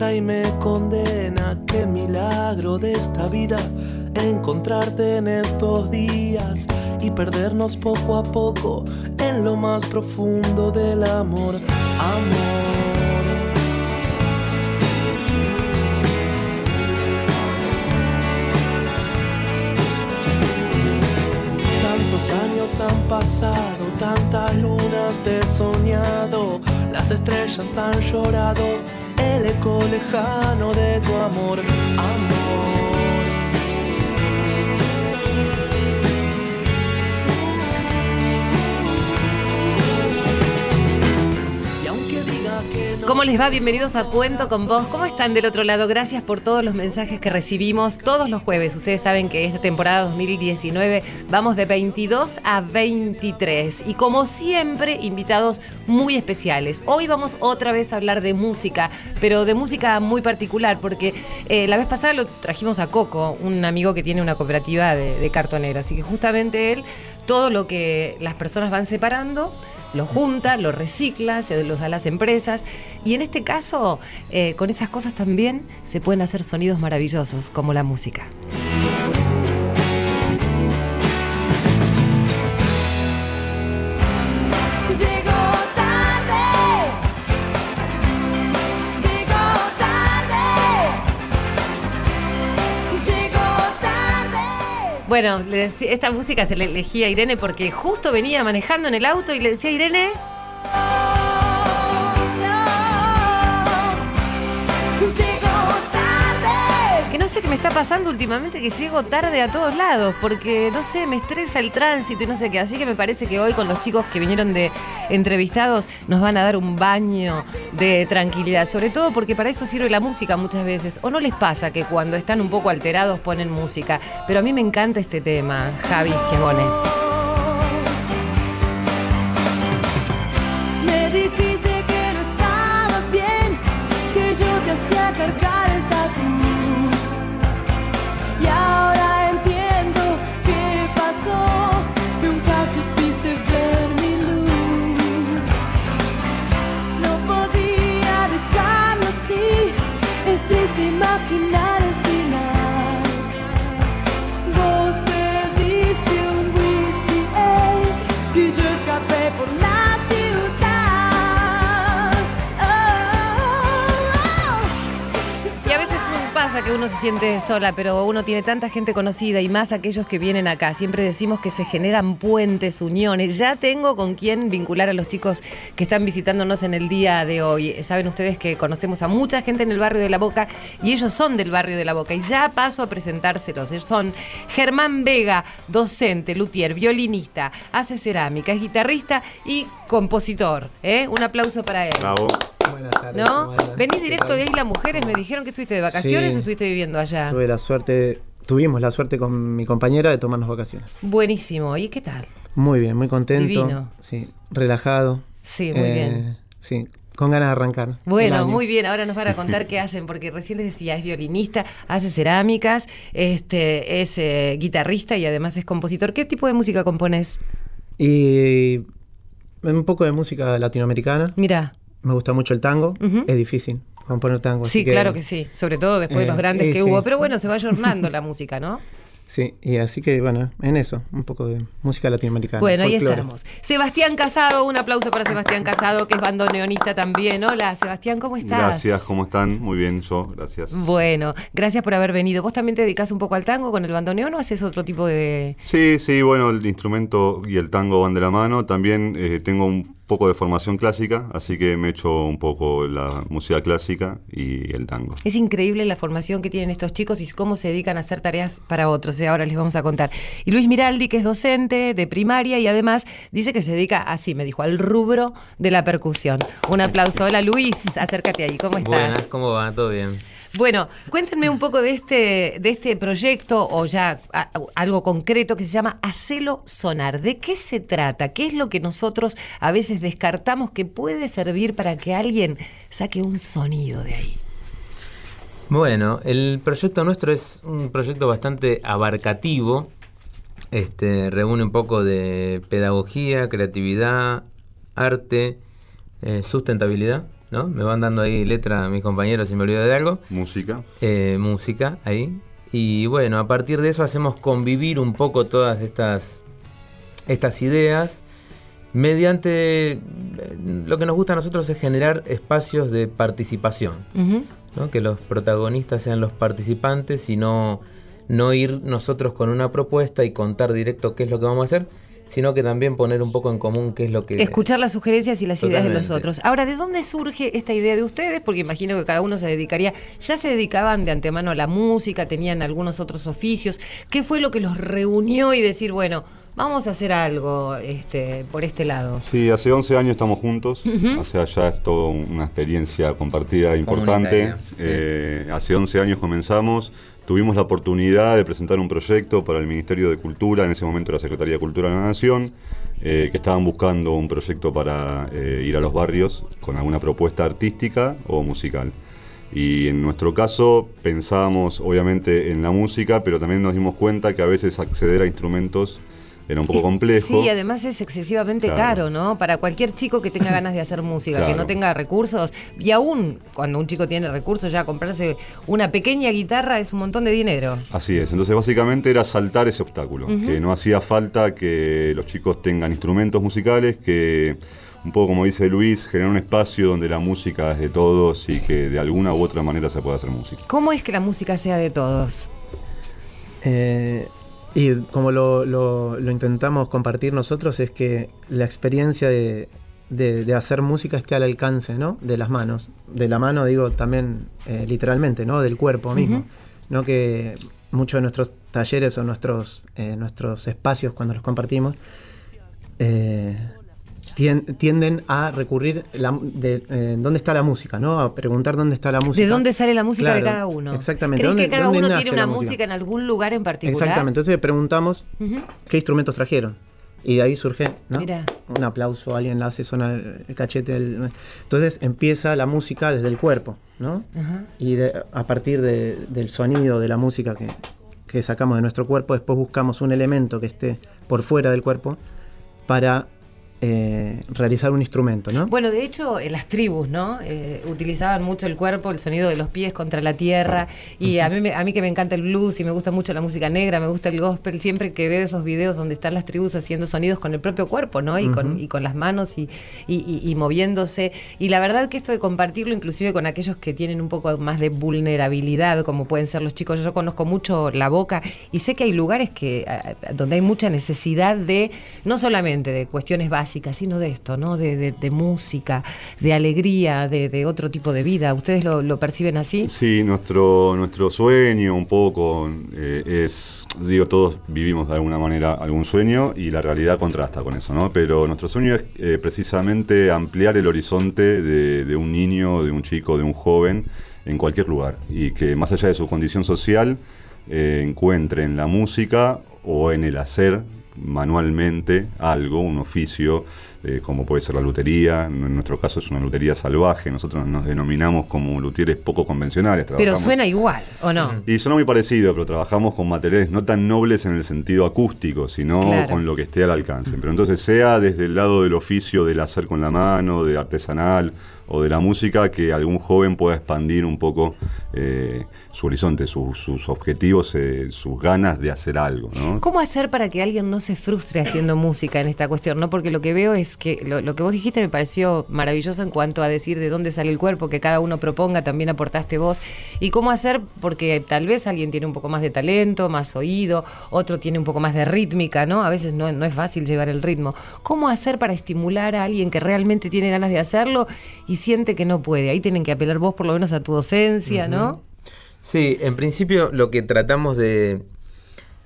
y me condena. Qué milagro de esta vida encontrarte en estos días y perdernos poco a poco en lo más profundo del amor. Amor. años han pasado, tantas lunas he soñado, las estrellas han llorado, eco lejano de tu amor, amor. ¿Cómo les va? Bienvenidos a Cuento con Vos. ¿Cómo están del otro lado? Gracias por todos los mensajes que recibimos todos los jueves. Ustedes saben que esta temporada 2019 vamos de 22 a 23 y como siempre invitados muy especiales. Hoy vamos otra vez a hablar de música, pero de música muy particular porque eh, la vez pasada lo trajimos a Coco, un amigo que tiene una cooperativa de, de cartoneros, así que justamente él todo lo que las personas van separando, lo junta, lo recicla, se los da a las empresas. Y en este caso, eh, con esas cosas también se pueden hacer sonidos maravillosos, como la música. Bueno, esta música se le elegía a Irene porque justo venía manejando en el auto y le decía Irene. No sé qué me está pasando últimamente, que llego tarde a todos lados, porque no sé, me estresa el tránsito y no sé qué. Así que me parece que hoy con los chicos que vinieron de entrevistados nos van a dar un baño de tranquilidad, sobre todo porque para eso sirve la música muchas veces. ¿O no les pasa que cuando están un poco alterados ponen música? Pero a mí me encanta este tema, Javi Esquegone. Uno se siente sola, pero uno tiene tanta gente conocida y más aquellos que vienen acá. Siempre decimos que se generan puentes, uniones. Ya tengo con quién vincular a los chicos que están visitándonos en el día de hoy. Saben ustedes que conocemos a mucha gente en el barrio de La Boca y ellos son del barrio de La Boca. Y ya paso a presentárselos. Ellos son Germán Vega, docente, luthier, violinista, hace cerámica, es guitarrista y compositor. ¿eh? Un aplauso para él. Bravo. Buenas tardes. ¿No? Venís directo de Isla Mujeres, me dijeron que estuviste de vacaciones o estuviste viviendo allá. Tuve la suerte, tuvimos la suerte con mi compañera de tomarnos vacaciones. Buenísimo. ¿Y qué tal? Muy bien, muy contento. Divino. Sí, relajado. Sí, muy bien. Eh, sí, con ganas de arrancar. Bueno, muy bien, ahora nos van a contar qué hacen, porque recién les decía, es violinista, hace cerámicas, este, es eh, guitarrista y además es compositor. ¿Qué tipo de música compones? Y un poco de música latinoamericana. Mira. Me gusta mucho el tango, es difícil componer tango. Sí, claro que sí, sobre todo después de los eh, grandes que hubo, pero bueno, se va ayornando la música, ¿no? Sí, y así que bueno, en eso, un poco de música latinoamericana. Bueno, ahí estamos. Sebastián Casado, un aplauso para Sebastián Casado, que es bandoneonista también. Hola, Sebastián, ¿cómo estás? Gracias, ¿cómo están? Muy bien, yo, gracias. Bueno, gracias por haber venido. ¿Vos también te dedicas un poco al tango con el bandoneón o haces otro tipo de...? Sí, sí, bueno, el instrumento y el tango van de la mano. También eh, tengo un poco de formación clásica, así que me he hecho un poco la música clásica y el tango. Es increíble la formación que tienen estos chicos y cómo se dedican a hacer tareas para otros. Y ahora les vamos a contar. Y Luis Miraldi, que es docente de primaria y además dice que se dedica, así me dijo, al rubro de la percusión. Un aplauso. Hola Luis, acércate ahí. ¿Cómo estás? Buenas, ¿cómo va? ¿Todo bien? Bueno, cuéntenme un poco de este, de este proyecto o ya algo concreto que se llama Hacelo Sonar. ¿De qué se trata? ¿Qué es lo que nosotros a veces descartamos que puede servir para que alguien saque un sonido de ahí? Bueno, el proyecto nuestro es un proyecto bastante abarcativo este, reúne un poco de pedagogía, creatividad, arte, eh, sustentabilidad, ¿no? Me van dando ahí letra a mis compañeros si me olvido de algo. Música. Eh, música, ahí. Y bueno, a partir de eso hacemos convivir un poco todas estas, estas ideas mediante eh, lo que nos gusta a nosotros es generar espacios de participación. ¿no? que los protagonistas sean los participantes y no, no ir nosotros con una propuesta y contar directo qué es lo que vamos a hacer, sino que también poner un poco en común qué es lo que... Escuchar las sugerencias y las ideas de los otros. Ahora, ¿de dónde surge esta idea de ustedes? Porque imagino que cada uno se dedicaría, ya se dedicaban de antemano a la música, tenían algunos otros oficios. ¿Qué fue lo que los reunió y decir, bueno, vamos a hacer algo este, por este lado? Sí, hace 11 años estamos juntos, o sea, ya es toda una experiencia compartida importante. Sí. Eh, hace 11 años comenzamos, tuvimos la oportunidad de presentar un proyecto para el Ministerio de Cultura, en ese momento la Secretaría de Cultura de la Nación, eh, que estaban buscando un proyecto para eh, ir a los barrios con alguna propuesta artística o musical. Y en nuestro caso pensábamos obviamente en la música, pero también nos dimos cuenta que a veces acceder a instrumentos era un poco complejo. Sí, y además es excesivamente Claro. caro, ¿no? Para cualquier chico que tenga ganas de hacer música, que no tenga recursos, y aún cuando un chico tiene recursos, ya comprarse una pequeña guitarra es un montón de dinero. Así es, entonces básicamente era saltar ese obstáculo, que no hacía falta que los chicos tengan instrumentos musicales, que un poco como dice Luis, generar un espacio donde la música es de todos y que de alguna u otra manera se pueda hacer música. ¿Cómo es que la música sea de todos? Eh, y como lo, lo- lo intentamos compartir nosotros, es que la experiencia de, de- de hacer música esté al alcance, ¿no? De las manos. De la mano, digo, también eh, literalmente, ¿no? Del cuerpo mismo. ¿No? Que muchos de nuestros talleres o nuestros, eh, nuestros espacios, cuando los compartimos, eh, tienden a recurrir la- de eh, dónde está la música, ¿no? A preguntar dónde está la música. ¿De dónde sale la música de cada uno? Exactamente. ¿Crees ¿Dónde- que cada uno tiene una música en algún lugar en particular? Exactamente, entonces preguntamos qué instrumentos trajeron. Y de ahí surge ¿no? Un aplauso, alguien la hace sonar el cachete. del- Entonces empieza la música desde el cuerpo, ¿no? Y de- a partir de- del sonido de la música que, que sacamos de nuestro cuerpo, después buscamos un elemento que esté por fuera del cuerpo para eh, realizar un instrumento, ¿no? Bueno, de hecho, en las tribus, ¿no? Eh, utilizaban mucho el cuerpo, el sonido de los pies contra la tierra. Y a mí, a mí que me encanta el blues y me gusta mucho la música negra, me gusta el gospel, siempre que veo esos videos donde están las tribus haciendo sonidos con el propio cuerpo, ¿no? Y, con, y con las manos y, y- y- moviéndose. Y la verdad que esto de compartirlo inclusive con aquellos que tienen un poco más de vulnerabilidad, como pueden ser los chicos. Yo conozco mucho la boca y sé que hay lugares que donde hay mucha necesidad de, no solamente de cuestiones básicas, sino de esto, ¿no? De, de- música, de alegría, de, otro tipo de vida. ¿Ustedes lo, lo perciben así? Sí, nuestro, nuestro sueño un poco eh, es, digo, todos vivimos de alguna manera algún sueño y la realidad contrasta con eso, ¿no? Pero nuestro sueño es eh, precisamente ampliar el horizonte de, de un niño, de un chico, de un joven en cualquier lugar y que más allá de su condición social eh, encuentre en la música o en el hacer manualmente algo, un oficio, eh, como puede ser la lutería. En nuestro caso es una lutería salvaje. Nosotros nos denominamos como luthieres poco convencionales. Pero suena igual, ¿o no? y suena muy parecido, pero trabajamos con materiales no tan nobles en el sentido acústico, sino Claro. con lo que esté al alcance. Pero entonces, sea desde el lado del oficio del hacer con la mano, de artesanal o de la música, que algún joven pueda expandir un poco eh, su horizonte, su- sus objetivos, eh, sus ganas de hacer algo. ¿no? ¿Cómo hacer para que alguien no se frustre haciendo música en esta cuestión? ¿no? Porque lo que veo es que lo, lo que vos dijiste me pareció maravilloso en cuanto a decir de dónde sale el cuerpo, que cada uno proponga, también aportaste vos. ¿Y cómo hacer? Porque tal vez alguien tiene un poco más de talento, más oído, otro tiene un poco más de rítmica, ¿no? A veces no, no es fácil llevar el ritmo. ¿Cómo hacer para estimular a alguien que realmente tiene ganas de hacerlo y siente que no puede? Ahí tienen que apelar vos por lo menos a tu docencia, ¿no? Sí, en principio lo que tratamos de,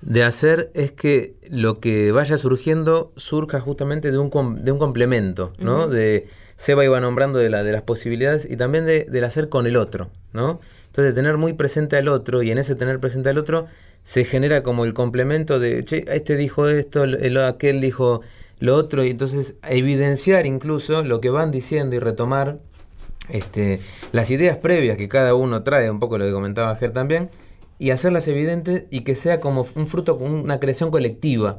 de hacer es que lo que vaya surgiendo surja justamente de un, com- de un complemento, ¿no? De Seba iba nombrando de, la, de las posibilidades y también de, del hacer con el otro, ¿no? Entonces tener muy presente al otro y en ese tener presente al otro se genera como el complemento de, che, este dijo esto, el- aquel dijo lo otro y entonces evidenciar incluso lo que van diciendo y retomar este, las ideas previas que cada uno trae, un poco lo que comentaba ayer también, y hacerlas evidentes y que sea como un fruto, una creación colectiva.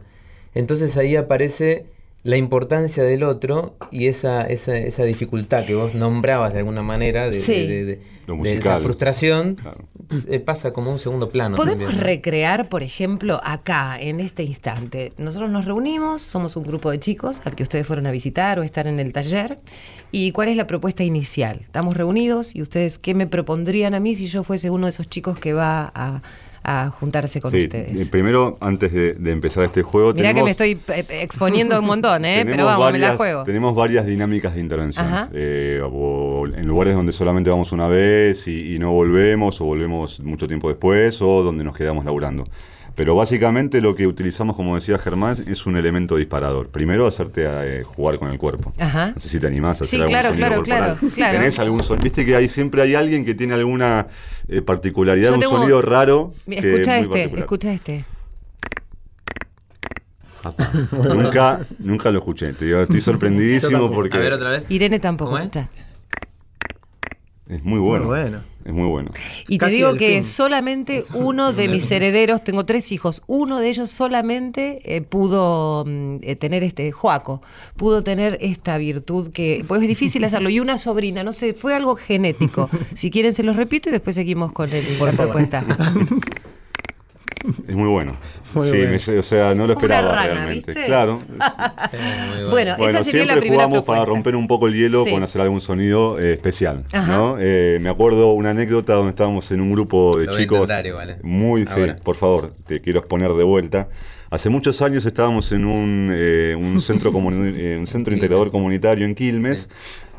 Entonces ahí aparece la importancia del otro y esa, esa, esa dificultad que vos nombrabas de alguna manera de, Sí. de- de- Lo de esa frustración, Claro. pues, eh, pasa como un segundo plano. Podemos también, ¿no? recrear, por ejemplo, acá, en este instante. Nosotros nos reunimos, somos un grupo de chicos al que ustedes fueron a visitar o estar en el taller. ¿Y cuál es la propuesta inicial? Estamos reunidos y ustedes, ¿qué me propondrían a mí si yo fuese uno de esos chicos que va a, a juntarse con Sí, eh, ustedes? primero, antes de, de empezar este juego, Mirá que tenemos- me estoy eh, exponiendo un montón, ¿eh? Pero vamos, me la varias- juego. Tenemos varias dinámicas de intervención. Eh, o en lugares donde solamente vamos una vez y, y no volvemos, o volvemos mucho tiempo después, o donde nos quedamos laburando. Pero básicamente lo que utilizamos, como decía Germán, es un elemento disparador. Primero, hacerte eh, jugar con el cuerpo. Ajá. No sé si te animás a Sí, hacer algún claro, sonido claro, corporal. claro, claro. ¿Tenés algún sonido? Viste que hay, siempre hay alguien que tiene alguna eh, particularidad, Yo un tengo- sonido raro. Mira, que es Escucha este, escucha este. Nunca, nunca lo escuché. Te digo, estoy sorprendidísimo porque A ver otra vez. Irene tampoco ¿Cómo es? escucha. es muy bueno. Muy bueno. Es muy bueno. Y te Casi digo que fin. solamente uno de mis herederos, tengo tres hijos, uno de ellos solamente eh, pudo mm, eh, tener este, Joaco, pudo tener esta virtud que, pues es difícil hacerlo. Y una sobrina, no sé, fue algo genético. Si quieren se los repito y después seguimos con el- la propuesta. Es muy bueno. Muy sí, bueno. me- o sea, no lo esperaba rana, realmente. ¿viste? Claro. Bueno, Bueno, esa sería la siempre primera jugamos propuesta. para romper un poco el hielo Sí. con hacer algún sonido eh, especial. ¿no? Eh, me acuerdo una anécdota donde estábamos en un grupo de Lo voy a chicos. intentar igual, eh. Muy, sí, por favor, te quiero exponer de vuelta. Hace muchos años estábamos en un, eh, un centro, comuni- eh, un centro integrador comunitario en Quilmes,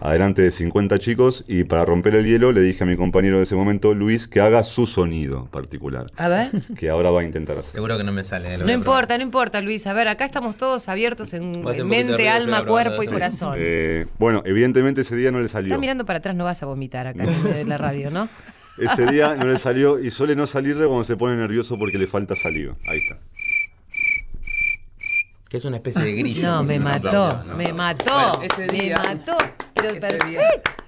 adelante de 50 chicos, y para romper el hielo le dije a mi compañero de ese momento, Luis, que haga su sonido particular, A ver. que ahora va a intentar hacer. Seguro que no me sale. eh, lo No importa, no importa, Luis. A ver, acá estamos todos abiertos en, mente, alma, cuerpo y corazón. Eh, bueno, evidentemente ese día no le salió. Estás mirando para atrás, no vas a vomitar acá en la radio, ¿no? Ese día no le salió y suele no salirle cuando se pone nervioso porque le falta saliva. Ahí está. Que es una especie de grillo. No, me mató, me mató, Bueno, ese me mató. Pero ese perfecto. día-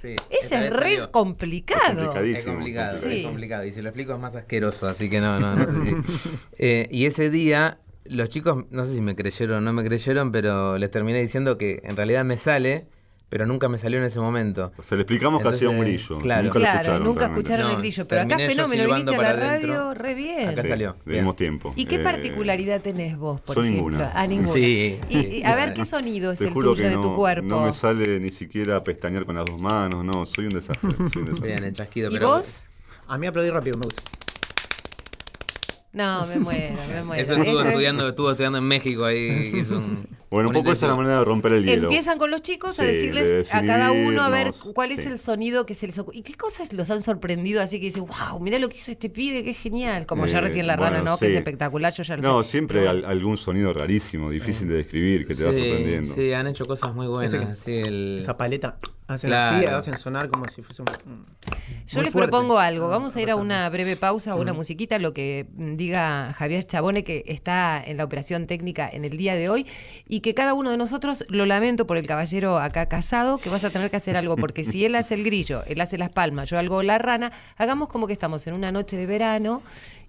sí, Ese es re salió. Es complicado. complicadísimo. Es complicado, Sí. es complicado. Y si lo explico es más asqueroso, así que no, no, no sé si. Eh, y ese día, los chicos, no sé si me creyeron o no me creyeron, pero les terminé diciendo que en realidad me sale, pero nunca me salió en ese momento. O sea, le explicamos que hacía un grillo. claro. Nunca lo Claro, escucharon. nunca escucharon el grillo, pero acá fenómeno, viniste a la radio, re bien. Acá Sí, salió. Bien. dimos tiempo. ¿Y qué Eh, particularidad tenés vos, por ejemplo? ninguna. Ah, ninguna. Sí, y, sí, y sí, a ver. ¿qué sonido es el tuyo que de no, tu cuerpo? no me sale ni siquiera pestañear con las dos manos, no, soy un desastre. soy un desastre. Bien, el chasquido. ¿Y pero vos? A mí aplaudir rápido me gusta. No, me muero, me muero. Eso estuvo Esto es- estudiando, estuvo estudiando en México ahí. Hizo un, Bueno, un poco esa es la manera de romper el hielo. Empiezan con los chicos a Sí, decirles de a cada uno a ver cuál es sí. el sonido que se les ocurre. ¿Y qué cosas los han sorprendido así que dicen, wow, mira lo que hizo este pibe, qué genial? Como ya Eh, recién la rana, bueno, ¿no? Que es sí. espectacular, yo ya lo No, sé. siempre al- algún sonido rarísimo, difícil de describir, que te va sí, sorprendiendo. Sí, han hecho cosas muy buenas. Ese que- sí, el- Esa paleta. Hacen Claro. así, hacen sonar como si fuese un. Yo les fuerte. propongo algo. Vamos a ir a una breve pausa, una musiquita, lo que diga Javier Chabone, que está en la operación técnica en el día de hoy, y que cada uno de nosotros, lo lamento por el caballero acá casado, que vas a tener que hacer algo, porque si él hace el grillo, él hace las palmas, yo hago la rana, hagamos como que estamos en una noche de verano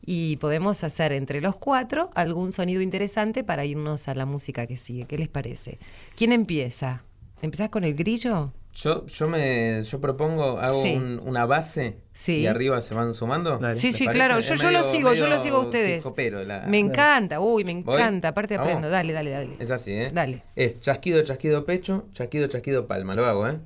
y podemos hacer entre los cuatro algún sonido interesante para irnos a la música que sigue. ¿Qué les parece? ¿Quién empieza? ¿Empezás con el grillo? Yo, yo me yo propongo, hago Sí. un- una base Sí. y arriba se van sumando. Dale. Sí, ¿Les sí, parece? claro. Yo, yo medio- lo sigo, yo lo sigo a ustedes. la- Me encanta, uy, me ¿Voy? encanta. Aparte Vamos. aprendo. Dale, dale, dale. Es así, ¿eh? Dale. Es chasquido, chasquido pecho, chasquido, chasquido palma. Lo hago, ¿eh?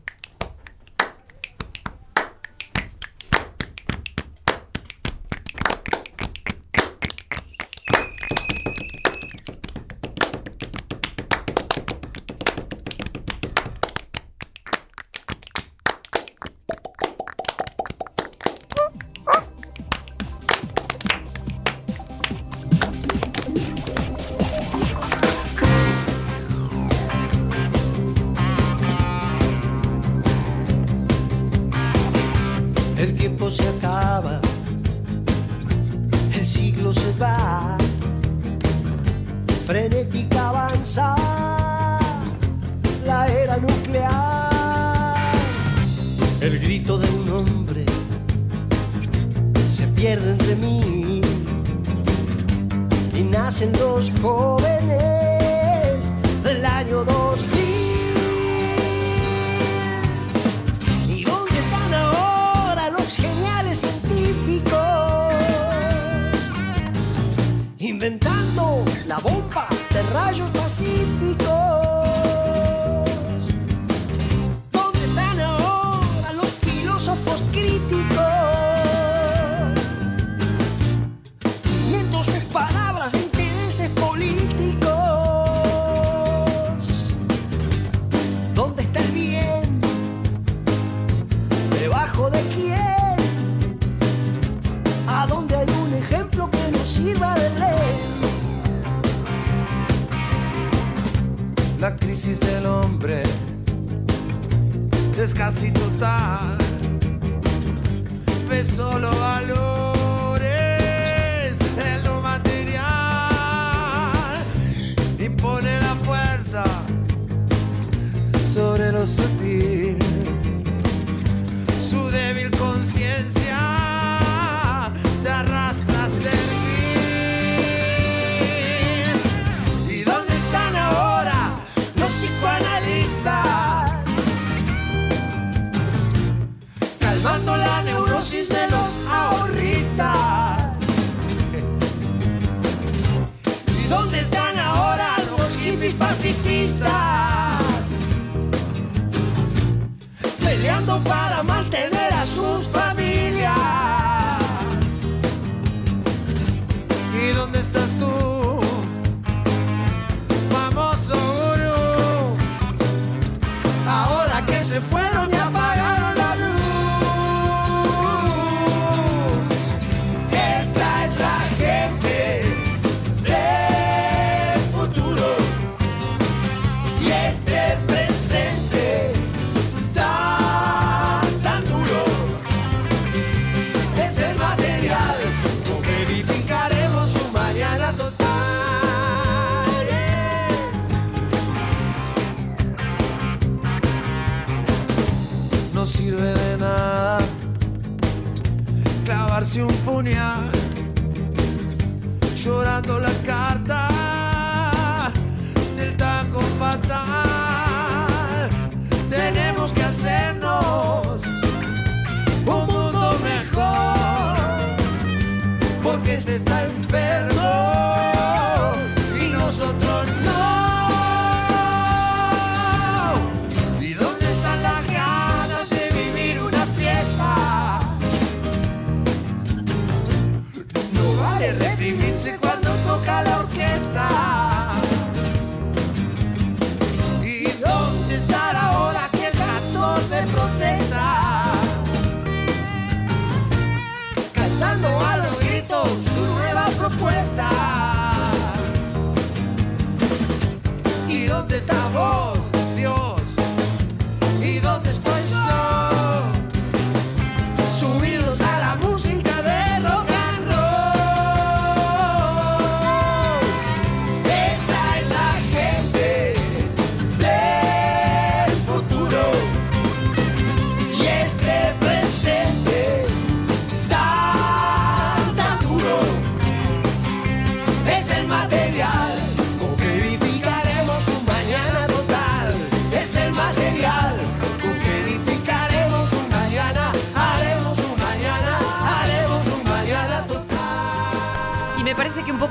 El grito de un hombre se pierde entre mí y nacen los jóvenes del año 2000. ¿Y dónde están ahora los geniales científicos? Inventando la bomba de rayos pacíficos. Es casi total. Ve solo valores en lo material. Impone la fuerza sobre lo hippies pacifistas? Peleando para mantener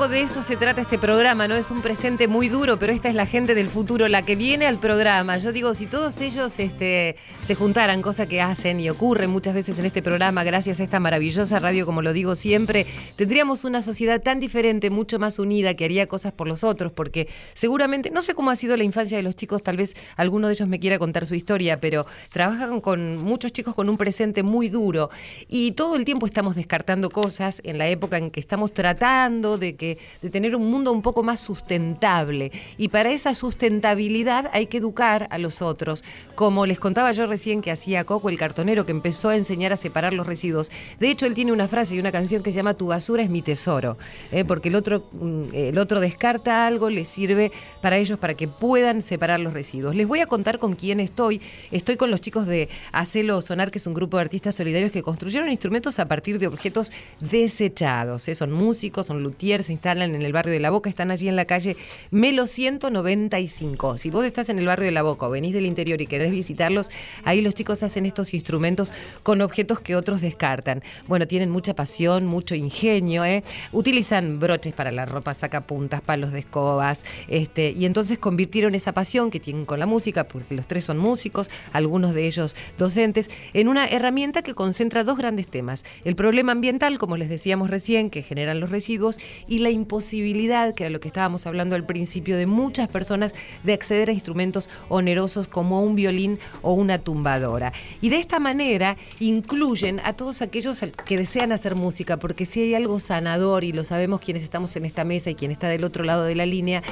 de eso se trata este programa, ¿no? Es un presente muy duro, pero esta es la gente del futuro, la que viene al programa. Yo digo, si todos ellos este, se juntaran, cosa que hacen y ocurre muchas veces en este programa, gracias a esta maravillosa radio, como lo digo siempre, tendríamos una sociedad tan diferente, mucho más unida, que haría cosas por los otros, porque seguramente, no sé cómo ha sido la infancia de los chicos, tal vez alguno de ellos me quiera contar su historia, pero trabajan con muchos chicos con un presente muy duro y todo el tiempo estamos descartando cosas en la época en que estamos tratando de, que, de tener un mundo un poco más sustentable. Y para esa sustentabilidad hay que educar a los otros. Como les contaba yo recién que hacía Coco, el cartonero, que empezó a enseñar a separar los residuos. De hecho, él tiene una frase y una canción que se llama Tu basura es mi tesoro. ¿eh? Porque el otro, mm, el otro descarta algo, le sirve para ellos para que puedan separar los residuos. Les voy a contar con quién estoy. Estoy con los chicos de Hacelo Sonar, que es un grupo de artistas solidarios que construyeron instrumentos a partir de objetos desechados. ¿eh? Son músicos, son luthiers, instalan en el barrio de La Boca, están allí en la calle Melo 195. Si vos estás en el barrio de La Boca o venís del interior y querés visitarlos, ahí los chicos hacen estos instrumentos con objetos que otros descartan. Bueno, tienen mucha pasión, mucho ingenio, ¿eh? utilizan broches para la ropa, sacapuntas, palos de escobas, este, y entonces convirtieron esa pasión que tienen con la música, porque los tres son músicos, algunos de ellos docentes, en una herramienta que concentra dos grandes temas. El problema ambiental, como les decíamos recién, que generan los residuos, y la imposibilidad, que era lo que estábamos hablando al principio, de muchas personas de acceder a instrumentos onerosos como un violín o una tumbadora. Y de esta manera incluyen a todos aquellos que desean hacer música, porque si hay algo sanador, y lo sabemos quienes estamos en esta mesa y quien está del otro lado de la línea,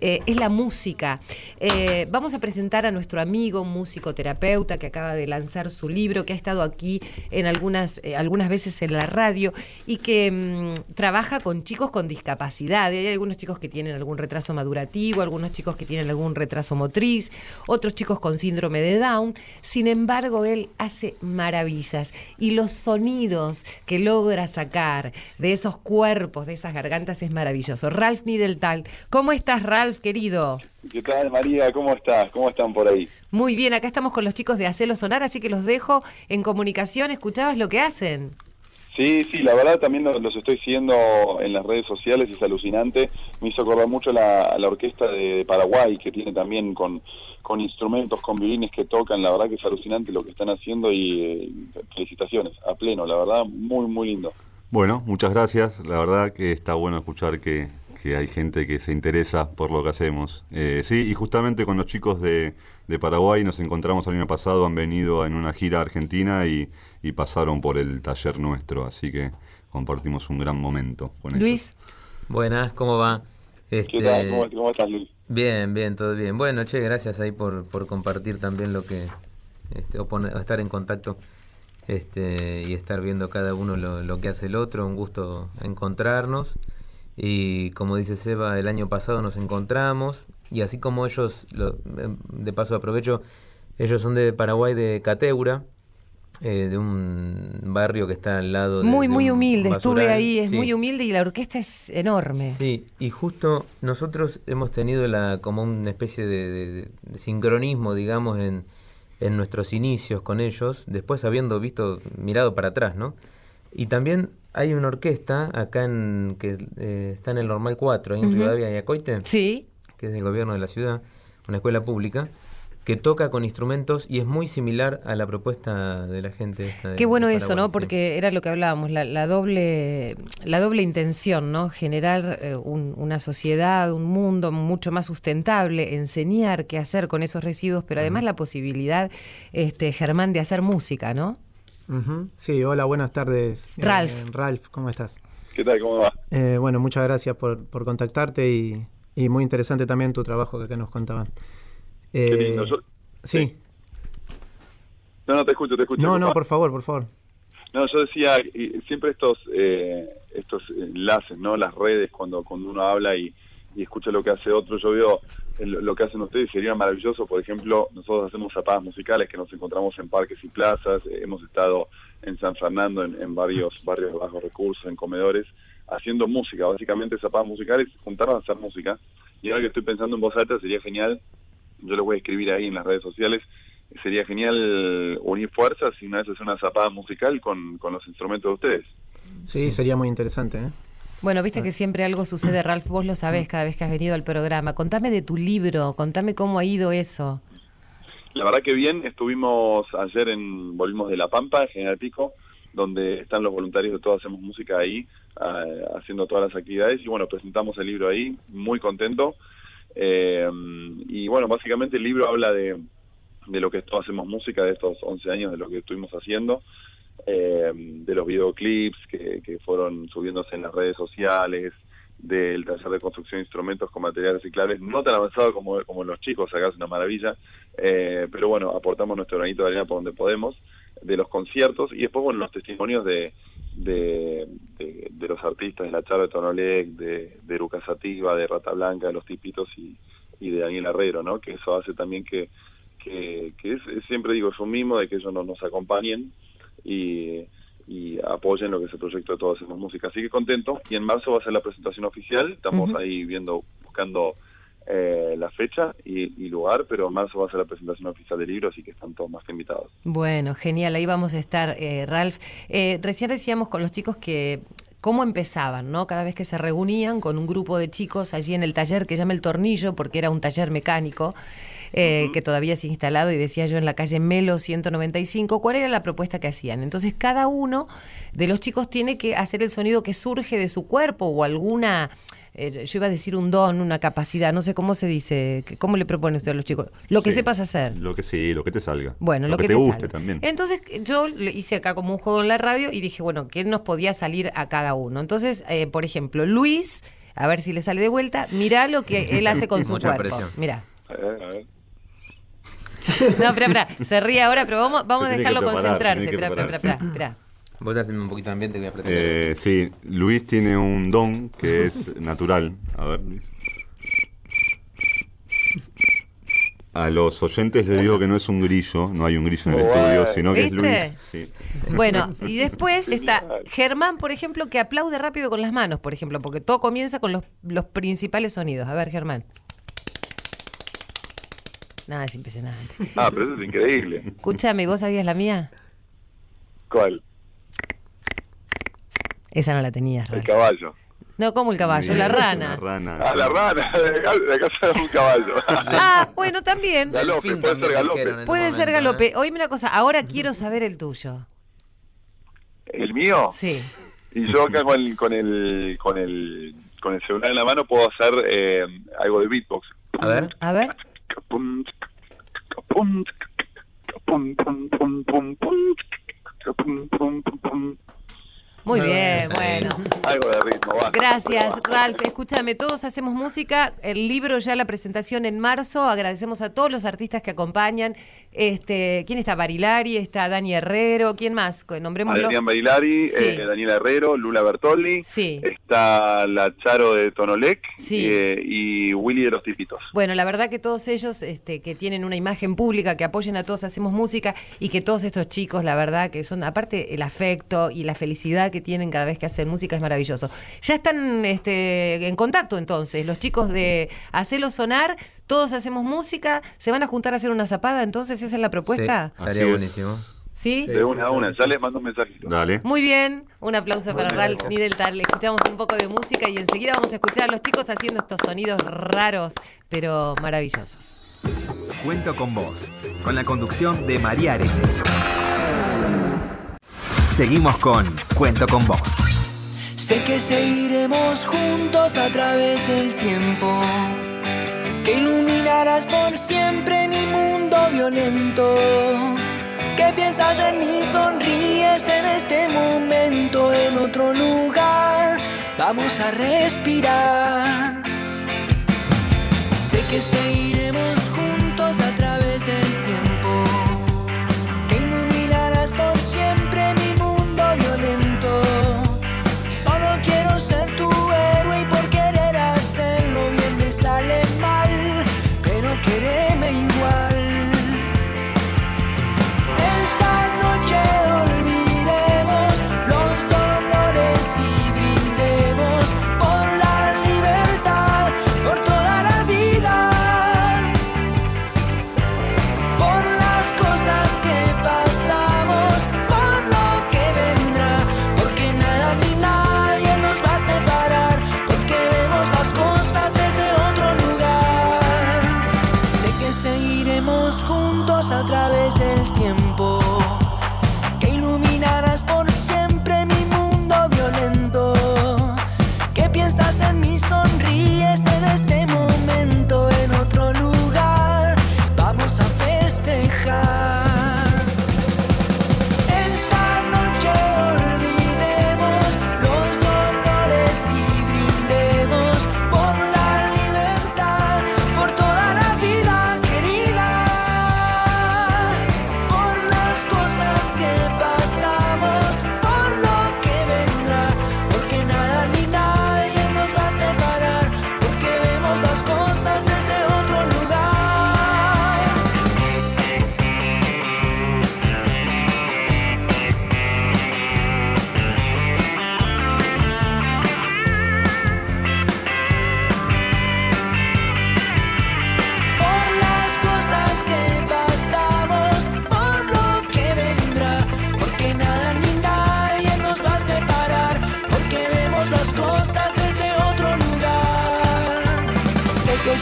eh, es la música. Eh, vamos a presentar a nuestro amigo, músico terapeuta, que acaba de lanzar su libro, que ha estado aquí en algunas, eh, algunas veces en la radio y que mm, trabaja con chicos con discapacidad. Hay algunos chicos que tienen algún retraso madurativo, algunos chicos que tienen algún retraso motriz, otros chicos con síndrome de Down. Sin embargo, él hace maravillas y los sonidos que logra sacar de esos cuerpos, de esas gargantas, es maravilloso. Ralph Nideltal, ¿cómo estás, Ralph, querido? ¿Qué tal, María? ¿Cómo estás? ¿Cómo están por ahí? Muy bien, acá estamos con los chicos de Hacelo Sonar, así que los dejo en comunicación. ¿Escuchabas lo que hacen? Sí, sí, la verdad también los, estoy siguiendo en las redes sociales, es alucinante. Me hizo acordar mucho la, la orquesta de Paraguay, que tiene también con, con instrumentos, con violines que tocan. La verdad que es alucinante lo que están haciendo y eh, felicitaciones, a pleno, la verdad, muy, muy lindo. Bueno, muchas gracias. La verdad que está bueno escuchar que, que hay gente que se interesa por lo que hacemos. Eh, sí, y justamente con los chicos de, de Paraguay nos encontramos el año pasado, han venido en una gira a Argentina y, y pasaron por el taller nuestro, así que compartimos un gran momento con ellos. Luis, Buenas, ¿cómo va? ¿Qué Este, tal? ¿Cómo, cómo estás, Luis? Bien, bien, todo bien. Bueno, che, gracias ahí por, por compartir también lo que, este, o, poner- o estar en contacto este, y estar viendo cada uno lo, lo que hace el otro. Un gusto encontrarnos. Y como dice Seba, el año pasado nos encontramos y así como ellos, lo- em, de paso aprovecho, ellos son de Paraguay, de Cateura, eh, de un barrio que está al lado de muy, de muy humilde. Estuve ahí, es Sí. muy humilde y la orquesta es enorme. Sí, y justo nosotros hemos tenido la como una especie de, de- de sincronismo, digamos, en, en nuestros inicios con ellos, después habiendo visto, mirado para atrás, ¿no? Y también hay una orquesta acá en que eh, está en el Normal 4, ahí en Ujú. Rivadavia y Acoite, Sí, que es del gobierno de la ciudad, una escuela pública, que toca con instrumentos y es muy similar a la propuesta de la gente esta de- Qué bueno de eso, ¿no? sí. Porque era lo que hablábamos, la, la doble, la doble intención, ¿no? Generar eh, un- una sociedad, un mundo mucho más sustentable, enseñar qué hacer con esos residuos, pero además la posibilidad, este, Germán, de hacer música, ¿no? Sí, hola, buenas tardes. eh, Ralph. Ralph, ¿cómo estás? ¿Qué tal? ¿Cómo va? Eh, bueno, muchas gracias por, por contactarte y, y muy interesante también tu trabajo que acá nos contaban. Qué Eh, lindo. Yo- sí. No, no, te escucho, te escucho. No, no, por favor, por favor. No, yo decía, y siempre estos eh, estos enlaces, ¿no? Las redes, cuando cuando uno habla y, y escucha lo que hace otro, yo veo lo que hacen ustedes, sería maravilloso, por ejemplo, nosotros hacemos zapadas musicales que nos encontramos en parques y plazas, eh, hemos estado en San Fernando, en, en varios barrios de bajos recursos, en comedores, haciendo música, básicamente zapadas musicales, juntaron a hacer música, y ahora que estoy pensando en voz alta, sería genial, yo lo voy a escribir ahí en las redes sociales, sería genial unir fuerzas y una vez hacer una zapada musical con, con los instrumentos de ustedes. Sí, sería muy interesante. ¿eh? Bueno, viste que siempre algo sucede, Ralph, vos lo sabés cada vez que has venido al programa. Contame de tu libro, contame cómo ha ido eso. La verdad que bien, estuvimos ayer en, volvimos de La Pampa, en General Pico, donde están los voluntarios de Todos Hacemos Música ahí, ah, haciendo todas las actividades, y bueno, presentamos el libro ahí, muy contento. Eh, y bueno, básicamente el libro habla de, de lo que es Todos Hacemos Música, de estos 11 años, de lo que estuvimos haciendo, eh, de los videoclips que, que fueron subiéndose en las redes sociales, del taller de construcción de instrumentos con materiales reciclables, no tan avanzado como, como los chicos, acá es una maravilla, eh, pero bueno, aportamos nuestro granito de arena por donde podemos, de los conciertos, y después, bueno, los testimonios de, de, los artistas, de la Charo de Tonolec, de, de Eruca Sativa, de Rata Blanca, de Los Tipitos y, y de Daniel Herrero, ¿no? Que eso hace también que, que, que es- siempre digo, es un mimo de que ellos no nos acompañen y y apoyen lo que es el proyecto de Todos Hacemos Música. Así que contento. Y en marzo va a ser la presentación oficial. Estamos ahí viendo, buscando eh, la fecha y, y lugar, pero en marzo va a ser la presentación oficial del libro, así que están todos más que invitados. Bueno, genial, ahí vamos a estar, eh, Ralph. Eh, recién decíamos con los chicos que cómo empezaban, ¿no? Cada vez que se reunían con un grupo de chicos allí en el taller que llama El Tornillo, porque era un taller mecánico. Eh, que todavía se ha instalado y decía yo en la calle Melo 195, ¿cuál era la propuesta que hacían? Entonces cada uno de los chicos tiene que hacer el sonido que surge de su cuerpo o alguna, eh, yo iba a decir un don, una capacidad, no sé cómo se dice, ¿cómo le propone usted a los chicos? Lo que Sí, sepas hacer. Lo que sí, lo que te salga. Bueno, lo, que, te, te guste salga. también. Entonces yo le hice acá como un juego en la radio y dije, bueno, ¿qué nos podía salir a cada uno? Entonces, eh, por ejemplo, Luis, a ver si le sale de vuelta, mirá lo que él hace con su Mucha cuerpo. presión. Mirá. A ver, a ver. No, espera, espera, se ríe ahora, pero vamos, vamos a dejarlo preparar, concentrarse. Espera, espera, espera, espera. Vos haceme un poquito de ambiente que voy a apretar. Eh, sí, Luis tiene un don que es natural. A ver, Luis. A los oyentes les digo que no es un grillo, no hay un grillo en el estudio, sino que es. Luis. Sí. Bueno, y después está Germán, por ejemplo, que aplaude rápido con las manos, por ejemplo, porque todo comienza con los, los principales sonidos. A ver, Germán. Nada, es impresionante. Ah, pero eso es increíble. Escúchame, ¿vos sabías la mía? ¿Cuál? Esa no la tenías, El caballo. No, como el caballo, la rana. La rana. Ah, la rana. La casa de un caballo. Ah, bueno, también. Galope, puede también ser galope. Puede ser galope. ¿eh? Oíme una cosa, ahora quiero saber el tuyo. ¿El mío? Sí. Y yo acá con el, con el, con el, con el celular en la mano puedo hacer eh, algo de beatbox. A ver. A ver. Bund, Bund, Bund, Bund, Bund, Bund, Bund, Bund, Bund, Bund, Bund, Muy Muy bien, bien. bueno. Algo de ritmo, va. Gracias, Ralph. Escúchame, todos hacemos música. El libro ya la presentación en marzo. Agradecemos a todos los artistas que acompañan. Este, ¿quién está? Barilari, está Dani Herrero, ¿quién más? Nombrémoslo. Adrián Barilari, Sí. eh, Daniela Herrero, Lula Bertolli, Sí. está la Charo de Tonolec Sí. eh, y Willy de los Tipitos. Bueno, la verdad que todos ellos este, que tienen una imagen pública, que apoyen a todos, hacemos música y que todos estos chicos, la verdad que son, aparte el afecto y la felicidad que tienen cada vez que hacen música es maravilloso. Ya están este, en contacto entonces, los chicos de Hacelo Sonar, todos hacemos música, se van a juntar a hacer una zapada, entonces esa es la propuesta. Sí, Así estaría es. buenísimo. ¿Sí? De una a una, ya les mando un mensajito. Dale. Muy bien, un aplauso para Ralph Nideltar. Le escuchamos un poco de música y enseguida vamos a escuchar a los chicos haciendo estos sonidos raros, pero maravillosos. Cuento con vos, con la conducción de María Areces. Seguimos con Cuento con vos. Sé que seguiremos juntos a través del tiempo. Que iluminarás por siempre mi mundo violento. Que piensas en mí, sonríes en este momento, en otro lugar. Vamos a respirar. Sé que seguiremos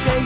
say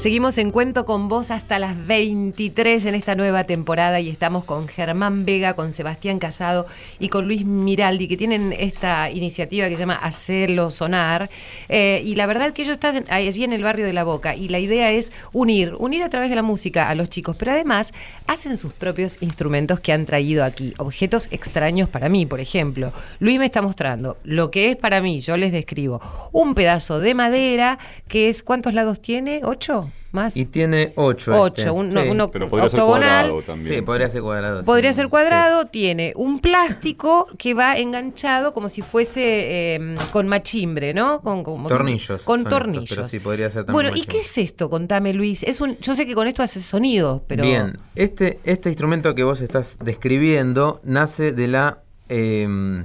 Seguimos en Cuento con vos hasta las 23 en esta nueva temporada y estamos con Germán Vega, con Sebastián Casado y con Luis Miraldi, que tienen esta iniciativa que se llama Hacerlo Sonar. Eh, y la verdad que ellos están allí en el barrio de La Boca y la idea es unir, unir a través de la música a los chicos, pero además hacen sus propios instrumentos que han traído aquí, objetos extraños para mí, por ejemplo. Luis me está mostrando lo que es para mí, yo les describo, un pedazo de madera que es, ¿cuántos lados tiene? ¿Ocho? ¿Más? Y tiene 8. Ocho, un- no, uno Pero podría ser cuadrado también. Sí, podría ser cuadrado. sí. Podría ser cuadrado, Sí. tiene un plástico que va enganchado como si fuese eh, con machimbre, ¿no? Con Tornillos Con estos, tornillos. pero sí, podría ser también Bueno, ¿y qué es esto? Contame, Luis. Es un, yo sé que con esto hace sonido, pero. Bien, este, este instrumento que vos estás describiendo nace de la eh,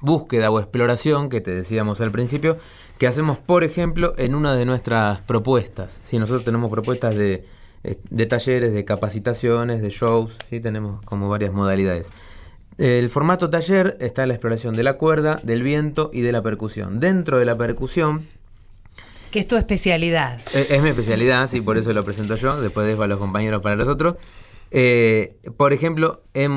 búsqueda o exploración que te decíamos al principio, que hacemos, por ejemplo, en una de nuestras propuestas. ¿sí? Nosotros tenemos propuestas de, eh, de talleres, de capacitaciones, de shows, ¿sí? tenemos como varias modalidades. El formato taller está la exploración de la cuerda, del viento y de la percusión. Dentro de la percusión, Que es tu especialidad. es, es mi especialidad, sí, por eso lo presento yo, después dejo a los compañeros para los otros. Eh, por ejemplo, eh,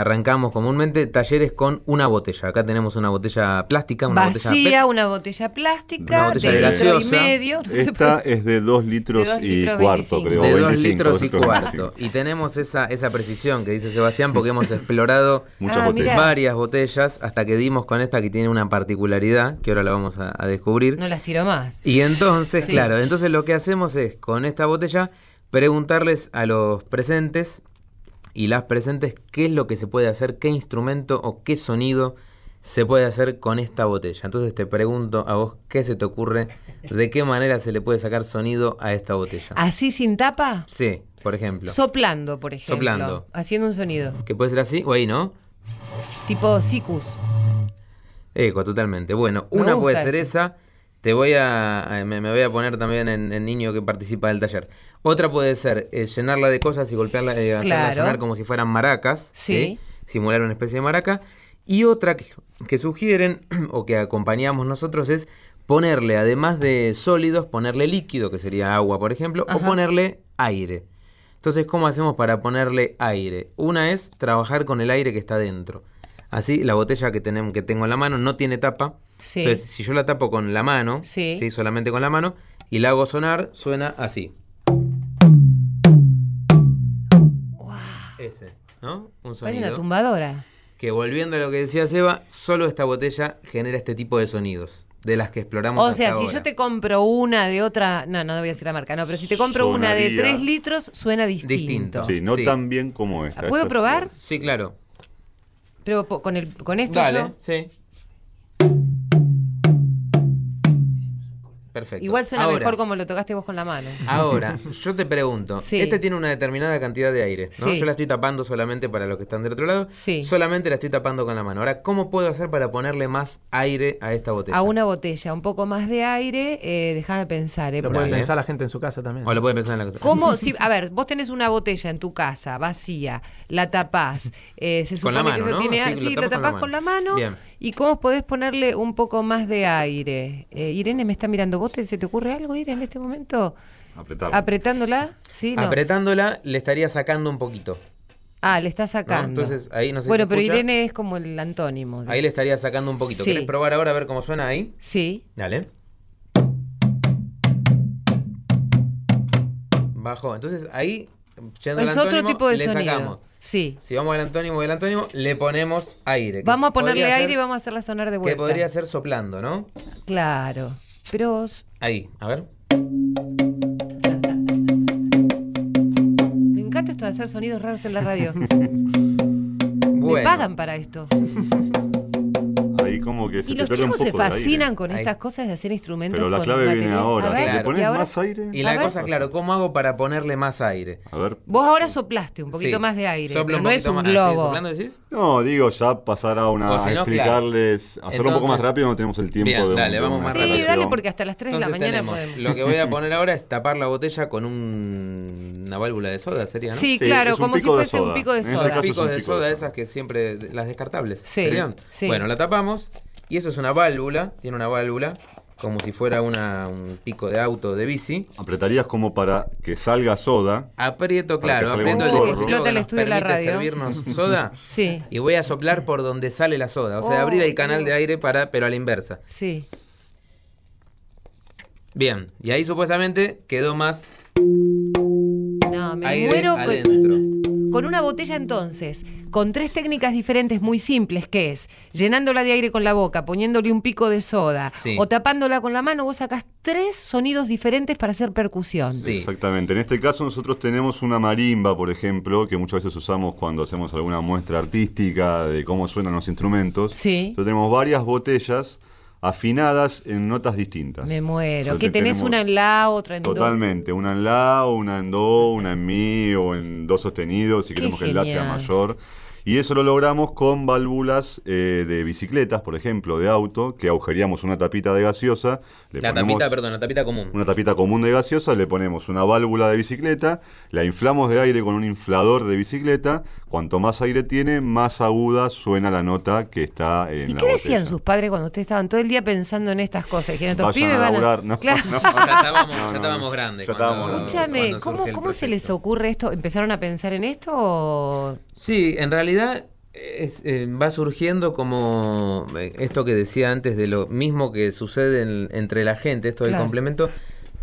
arrancamos comúnmente talleres con una botella. Acá tenemos una botella plástica, una botella Vacía, PET. una botella plástica Una botella de litro y medio. No Esta es de 2 litros De dos y litros cuarto, 25. creo. de o 2 25, litros y 2 cuarto. Y tenemos esa, esa precisión que dice Sebastián porque hemos explorado Muchas Ah, botellas. varias botellas hasta que dimos con esta que tiene una particularidad que ahora la vamos a, a descubrir. No las tiro más. Y entonces, Sí. claro, entonces lo que hacemos es, con esta botella, preguntarles a los presentes y las presentes qué es lo que se puede hacer, qué instrumento o qué sonido se puede hacer con esta botella. Entonces te pregunto a vos qué se te ocurre, de qué manera se le puede sacar sonido a esta botella. ¿Así sin tapa? Sí, por ejemplo. Soplando, por ejemplo. Soplando. Haciendo un sonido. que puede ser así o ahí, ¿no? Tipo sicus. Eco, totalmente. Bueno, Me una puede ser eso. esa. Te voy a. Me, me voy a poner también en, en niño que participa del taller. Otra puede ser eh, llenarla de cosas y golpearla, eh, hacerla sonar como si fueran maracas. Sí. Simular una especie de maraca. Y otra que, que sugieren o que acompañamos nosotros es ponerle, además de sólidos, ponerle líquido, que sería agua, por ejemplo, o ponerle aire. Entonces, ¿cómo hacemos para ponerle aire? Una es trabajar con el aire que está dentro. Así, la botella que, tenemos, que tengo en la mano no tiene tapa. Sí. Entonces, si yo la tapo con la mano, Sí. solamente con la mano, y la hago sonar, suena así. Ese, ¿no? Un Parece una sonido. tumbadora. Que volviendo a lo que decía Seba, solo esta botella genera este tipo de sonidos, de las que exploramos O hasta sea, si ahora. yo te compro una de otra. No, no voy a decir la marca, no, pero si te compro una de Sonaría- 3 litros, suena distinto. Distinto. Sí, no Sí. tan bien como esta. ¿Puedo Esta es- probar? Sí, claro. Pero con, el, con esto Dale, yo- sí. Perfecto. Igual suena Ahora- mejor como lo tocaste vos con la mano. Ahora, yo te pregunto, Sí. este tiene una determinada cantidad de aire, ¿no? Sí. Yo la estoy tapando solamente para los que están del otro lado, Sí. solamente la estoy tapando con la mano. Ahora, ¿cómo puedo hacer para ponerle más aire a esta botella? A una botella, un poco más de aire, eh, déjame pensar. eh, Lo puede pensar la gente en su casa también. O lo puede pensar en la cosa. ¿Cómo? Si, a ver, vos tenés una botella en tu casa, vacía, la tapás, eh, se Con supone la mano, que eso ¿no? tiene... Sí, la tapas con la tapás mano. con la mano. Bien. ¿Y cómo podés ponerle un poco más de aire? Eh, Irene me está mirando. ¿Vos te, se te ocurre algo, Irene, en este momento? Apretar. ¿Apretándola? Sí, no. Apretándola le estaría sacando un poquito. ah, le está ¿no? sacando. Entonces, ahí no sé si bueno, pero escucha. Irene es como el antónimo. Ahí le estaría sacando un poquito. Sí. ¿Querés probar ahora a ver cómo suena ahí? Sí. Dale. Bajo. Entonces ahí, yendo al Es otro antónimo, tipo de le sonido. sacamos. Sí. Si vamos al antónimo del antónimo, le ponemos aire. Vamos a ponerle aire ser- y vamos a hacerla sonar de vuelta. Que podría ser soplando, ¿no? Claro. Pero s- Ahí, a ver. me encanta esto de hacer sonidos raros en la radio. Bueno. Me pagan para esto. Ahí como que se Y te los pierde chicos se poco fascinan con Ahí. estas cosas de hacer instrumentos. Pero la con clave viene ahora. A Si ver, Claro. le pones ahora- más aire. Y la ver. cosa, claro, ¿cómo hago para ponerle más aire? A ver. Vos ahora soplaste un poquito Sí. más de aire, Soplo pero un no es poquito un más. Ah, ¿sí, globo. soplando decís? No, digo, ya pasar a, una, si no, explicarles, hacerlo un poco más rápido, no tenemos el tiempo Bien, de dale, vamos más sí, rápido. dale, explicación. porque hasta las 3 de la mañana podemos. lo que voy a poner ahora es tapar la botella con un- una válvula de soda, sería, ¿no? Sí, Sí, claro, como si fuese un soda. pico de este soda. picos de pico de soda soda. esas que siempre, las descartables, Sí, serían. sí. Bueno, la tapamos y eso es una válvula, tiene una válvula como si fuera una, un pico de auto de bici. Apretarías como para que salga soda. Aprieto, claro, aprieto el chorro. que el nos estudio de la radio. servirnos soda. Sí. Y voy a soplar por donde sale la soda. O sea, Oh, abrir el canal de aire para, pero a la inversa. Sí. Bien, y ahí supuestamente quedó más No, me aire muero adentro. Con una botella entonces, con tres técnicas diferentes muy simples, que es llenándola de aire con la boca, poniéndole un pico de soda Sí. o tapándola con la mano, vos sacás tres sonidos diferentes para hacer percusión. Sí. Exactamente. En este caso nosotros tenemos una marimba, por ejemplo, que muchas veces usamos cuando hacemos alguna muestra artística de cómo suenan los instrumentos. Sí. Entonces tenemos varias botellas afinadas en notas distintas. Me muero. Que tenés una en la, otra en do. Totalmente, una en la, una en do, una en mi o en do sostenido, si Qué queremos que el la sea mayor. Y eso lo logramos con válvulas eh, de bicicletas, por ejemplo, de auto, que agujeríamos una tapita de gaseosa. Le La tapita, perdón, la tapita común. Una tapita común de gaseosa, le ponemos una válvula de bicicleta, la inflamos de aire con un inflador de bicicleta. Cuanto más aire tiene, más aguda suena la nota que está en ¿Y la qué decían sus padres cuando ustedes estaban todo el día pensando en estas cosas? Dijeron, estos Vayan pibes a van a... No, Claro. no. Ya estábamos, No, no, ya estábamos no. grandes. Ya cuando- estábamos grandes. Escúchame, cuando ¿cómo, surge el ¿cómo se les ocurre esto? ¿Empezaron a pensar en esto o...? Sí, en realidad es, eh, va surgiendo como eh, esto que decía antes de lo mismo que sucede en- entre la gente, esto del Claro. complemento,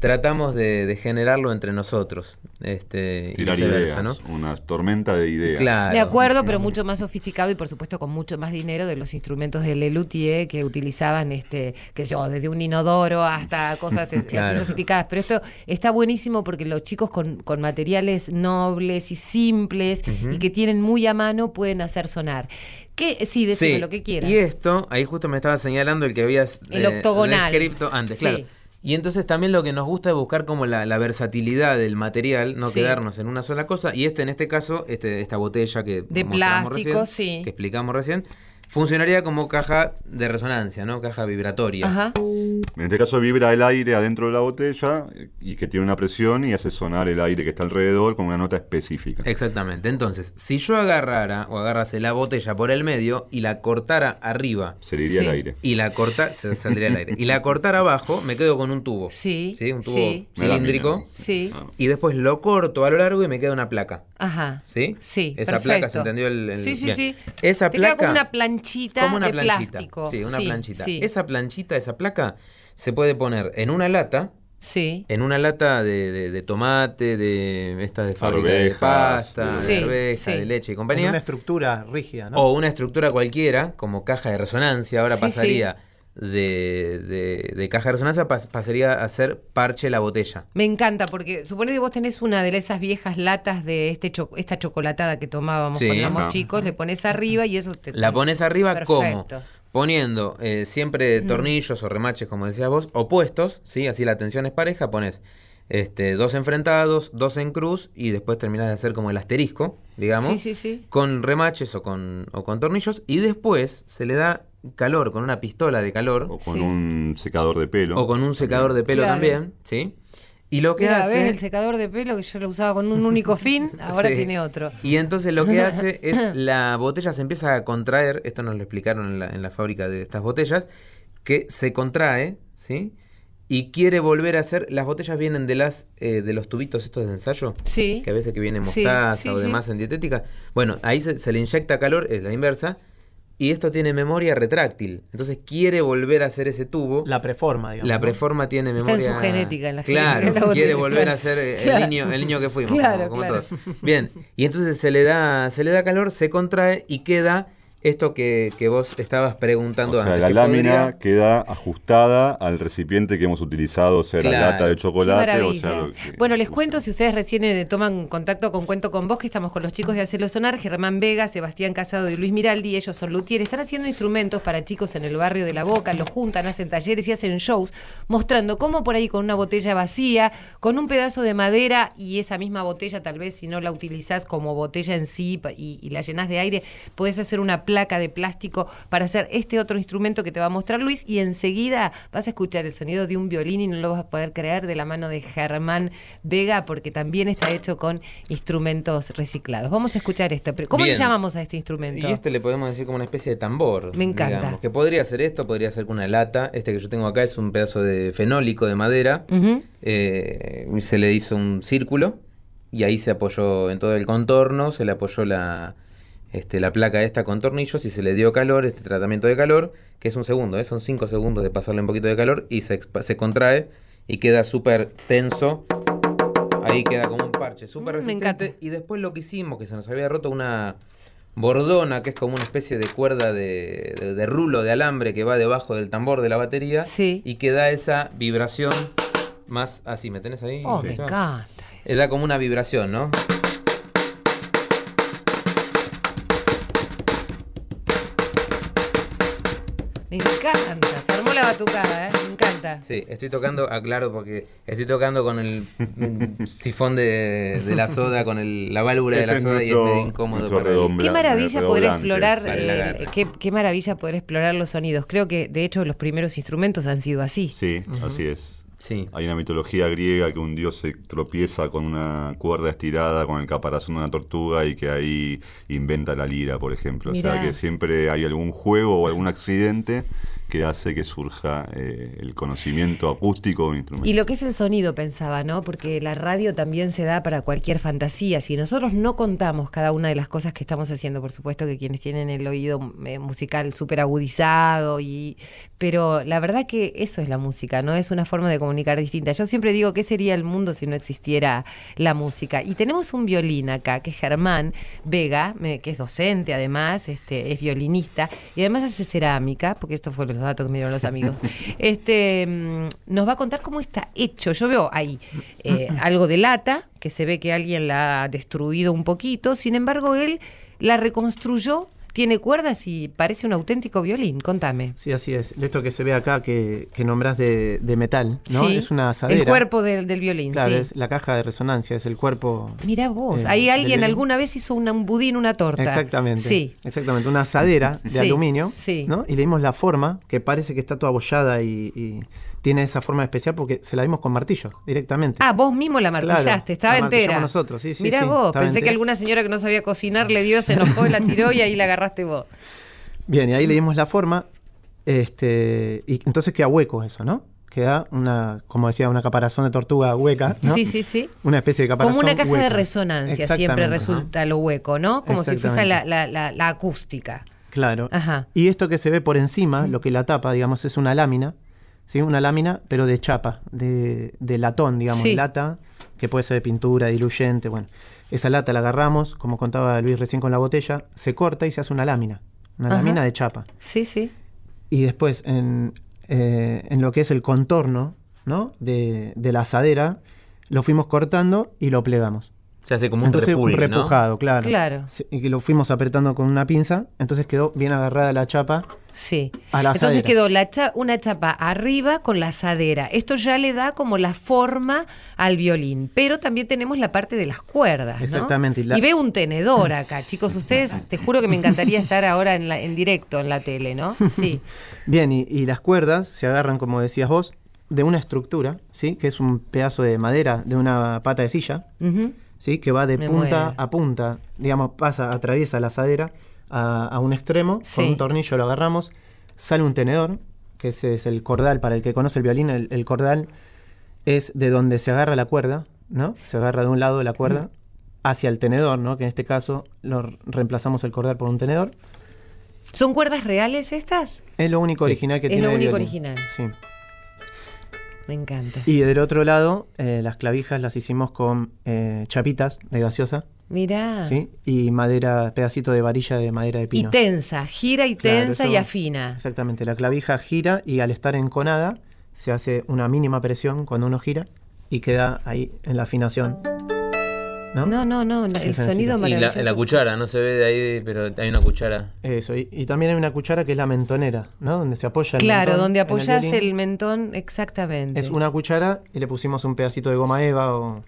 tratamos de, de generarlo entre nosotros. Este, Tirar ideas, ¿no? una tormenta de ideas. Claro. De acuerdo, pero mucho más sofisticado y por supuesto con mucho más dinero de los instrumentos de Lelutier que utilizaban, este, que sé yo, desde un inodoro hasta cosas es- así Claro. sofisticadas. Pero esto está buenísimo porque los chicos con, con materiales nobles y simples y que tienen muy a mano pueden hacer sonar. ¿Qué? Sí, decime Sí, lo que quieras. Y esto, ahí justo me estaba señalando el que habías El octogonal. descrito antes, Sí. claro. Y entonces también lo que nos gusta es buscar como la, la versatilidad del material, no Sí. quedarnos en una sola cosa. Y este, en este caso, este, esta botella que De plástico, recién, sí. que explicamos recién, funcionaría como caja de resonancia, ¿no? Caja vibratoria. Ajá. En este caso vibra el aire adentro de la botella y que tiene una presión y hace sonar el aire que está alrededor con una nota específica. Exactamente. Entonces, si yo agarrara o agarrase la botella por el medio y la cortara arriba Se le iría Sí. el aire. y la corta se saldría al aire y la cortara abajo, me quedo con un tubo. Sí, Un tubo sí. Me da cilíndrico. Sí. Ah. Y después lo corto a lo largo y me queda una placa. Ajá. ¿Sí? Sí, Esa perfecto. placa, ¿se entendió el, el- Sí, sí, bien. sí. Esa Te placa. queda como una planchita como una de planchita. plástico. Sí, una Sí, planchita. sí. Esa planchita, esa placa, se puede poner en una lata. Sí. En una lata de, de- de tomate, de esta de fábrica de pasta, de- de Sí, arveja, sí. de leche y En compañía. una estructura rígida, ¿no? O una estructura cualquiera, como caja de resonancia. Ahora Sí, pasaría De, de- de caja de resonancia, pas- pasaría a ser parche la botella. Me encanta porque supone que vos tenés una de esas viejas latas de este cho- esta chocolatada que tomábamos Sí. cuando éramos chicos, le pones arriba y eso te La pones arriba como Perfecto. poniendo eh, siempre tornillos o remaches, como decías vos, opuestos, ¿sí? Así la tensión es pareja, pones este, dos enfrentados, dos en cruz y después terminas de hacer como el asterisco, digamos, Sí, sí, sí. con remaches o con, o con tornillos y después se le da calor con una pistola de calor O con Sí. un secador de pelo. o con un secador de pelo Claro. también, ¿sí? Y lo que Mira, hace... ¿ves el secador de pelo que yo lo usaba con un único fin? Ahora Sí. tiene otro. Y entonces lo que hace es la botella se empieza a contraer, esto nos lo explicaron en la, en la fábrica de estas botellas, que se contrae, ¿sí? Y quiere volver a hacer, las botellas vienen de las eh, de los tubitos estos de ensayo, Sí. que a veces que viene Sí, mostaza sí, o sí. demás en dietética. Bueno, ahí se, se le inyecta calor, es la inversa, y esto tiene memoria retráctil. Entonces quiere volver a hacer ese tubo. La preforma, digamos. La ¿no? preforma tiene Está memoria. en su genética, en la Claro, genética de la quiere volver a ser eh, Claro. el niño, el niño que fuimos. Claro, como- como claro. todos. Bien, y entonces se le da, se le da calor, se contrae y queda esto que, que vos estabas O preguntando sea, antes. la que lámina podría- queda ajustada al recipiente que hemos utilizado, o sea, la lata de chocolate. O sea, que- bueno, les cuento, si ustedes recién eh, toman contacto con Cuento con Vos, que estamos con los chicos de Hacerlo Sonar, Germán Vega, Sebastián Casado y Luis Miraldi, ellos son luthier, están haciendo instrumentos para chicos en el barrio de La Boca, los juntan, hacen talleres y hacen shows, mostrando cómo por ahí con una botella vacía, con un pedazo de madera y esa misma botella, tal vez si no la utilizás como botella en sí y, y la llenás de aire, podés hacer una placa de plástico para hacer este otro instrumento que te va a mostrar Luis y enseguida vas a escuchar el sonido de un violín y no lo vas a poder creer de la mano de Germán Vega porque también está hecho con instrumentos reciclados. Vamos a escuchar esto. ¿Cómo le Bien. llamamos a este instrumento? Y este le podemos decir como una especie de tambor. Me encanta. digamos, que podría ser esto, podría ser con una lata. Este que yo tengo acá es un pedazo de fenólico de madera. Eh, se le hizo un círculo y ahí se apoyó en todo el contorno, se le apoyó la, este, la placa esta con tornillos y se le dio calor, este tratamiento de calor, que es un segundo, ¿eh? son cinco segundos de pasarle un poquito de calor y se, se contrae y queda súper tenso. Ahí queda como un parche, súper Mm, resistente. Y después lo que hicimos, que se nos había roto una bordona, que es como una especie de cuerda de, de- de rulo de alambre que va debajo del tambor de la batería. Sí. Y que da esa vibración más así. ¿Me tenés ahí? Oh, me encanta. Eh, Da como una vibración, ¿no? Encanta. Se armó la batucada, ¿eh? Me encanta. Sí, estoy tocando, aclaro, porque estoy tocando con el sifón de, de la soda, con el- la válvula de Este la es soda y es medio incómodo para. Qué maravilla poder explorar, la eh, qué, qué maravilla poder explorar los sonidos. Creo que de hecho los primeros instrumentos han sido así. Sí, así es. Sí. Hay una mitología griega que un dios se tropieza con una cuerda estirada con el caparazón de una tortuga y que ahí inventa la lira, por ejemplo. O sea que siempre hay algún juego o algún accidente que hace que surja eh, el conocimiento acústico de instrumento. Y lo que es el sonido, pensaba, ¿no? Porque la radio también se da para cualquier fantasía. Si nosotros no contamos cada una de las cosas que estamos haciendo, por supuesto que quienes tienen el oído eh, musical súper agudizado, y, pero la verdad que eso es la música, ¿no? Es una forma de comunicar distinta. Yo siempre digo, ¿qué sería el mundo si no existiera la música? Y tenemos un violín acá, que es Germán Vega, que es docente además, este, es violinista, y además hace cerámica, porque esto fue los datos que me dieron los amigos. Este mm, nos va a contar cómo está hecho. Yo veo ahí eh, algo de lata, que se ve que alguien la ha destruido un poquito, sin embargo, él la reconstruyó, tiene cuerdas y parece un auténtico violín. Contame. Sí, así es. Esto que se ve acá que, que nombrás de, de metal, ¿no? Sí, Es una asadera. El cuerpo del, del violín, Claro, sí. es la caja de resonancia, es el cuerpo. Mira vos, eh, ahí alguien alguna vez hizo una- un budín, una torta. Exactamente. Sí. Exactamente, una asadera de Sí, aluminio. sí. ¿no? Y le dimos la forma, que parece que está toda abollada y, y tiene esa forma especial porque se la dimos con martillo directamente. Ah, vos mismo la martillaste, Claro, estaba la entera. nosotros, sí, sí, Mirá sí, vos, pensé que alguna señora que no sabía cocinar le dio, se enojó y la tiró y ahí la agarraste vos. Bien, y ahí le dimos la forma. Este, y entonces queda hueco eso, ¿no? Queda una, como decía, una caparazón de tortuga hueca, ¿no? Sí, sí, sí. Una especie de caparazón Como una caja de resonancia siempre resulta lo hueco, ¿no? Como si fuese la, la- la- la acústica. Claro. Ajá. Y esto que se ve por encima, lo que la tapa, digamos, es una lámina, ¿sí? Una lámina, pero de chapa, de, de latón, digamos, Sí. lata, que puede ser de pintura, diluyente, bueno. Esa lata la agarramos, como contaba Luis recién con la botella, se corta y se hace una lámina, una Ajá. lámina de chapa. Sí, sí. Y después, en, eh, en lo que es el contorno, ¿no? De, de la asadera, lo fuimos cortando y lo plegamos. Se hace como un Entonces, un ¿no? repujado, claro. Claro. Sí, Y que lo fuimos apretando con una pinza, entonces quedó bien agarrada la chapa Sí. a la Entonces asadera. quedó la cha- una chapa arriba con la asadera. Esto ya le da como la forma al violín. Pero también tenemos la parte de las cuerdas. ¿no? Exactamente, y la- Y veo un tenedor acá, chicos. Ustedes, te juro que me encantaría estar ahora en, la- en directo en la tele, ¿no? Sí. Bien, y, y las cuerdas se agarran, como decías vos, de una estructura, ¿sí? Que es un pedazo de madera de una pata de silla. ¿sí? Que va de Me punta muero. a punta, digamos, pasa, atraviesa la asadera a, a un extremo, Sí. con un tornillo lo agarramos, sale un tenedor, que ese es el cordal, para el que conoce el violín, el, el cordal es de donde se agarra la cuerda, ¿no? Se agarra de un lado de la cuerda hacia el tenedor, ¿no? Que en este caso lo reemplazamos el cordal por un tenedor. ¿Son cuerdas reales estas? Es lo único original que Es tiene lo el único original. Sí. Me encanta. Y del otro lado, eh, las clavijas las hicimos con eh, chapitas de gaseosa, Mirá. ¿sí? Y madera, pedacito de varilla de madera de Y pino. tensa, gira y Claro, tensa eso- y afina. Exactamente, la clavija gira y al estar enconada se hace una mínima presión cuando uno gira y queda ahí en la afinación. ¿No? No, no, no, el sonido Y la, maravilloso. la cuchara, no se ve de ahí, pero hay una cuchara. Eso, y, y también hay una cuchara que es la mentonera, ¿no? Donde se apoya el Claro, mentón donde en el el, mentón, exactamente. Es una cuchara y le pusimos un pedacito de goma eva o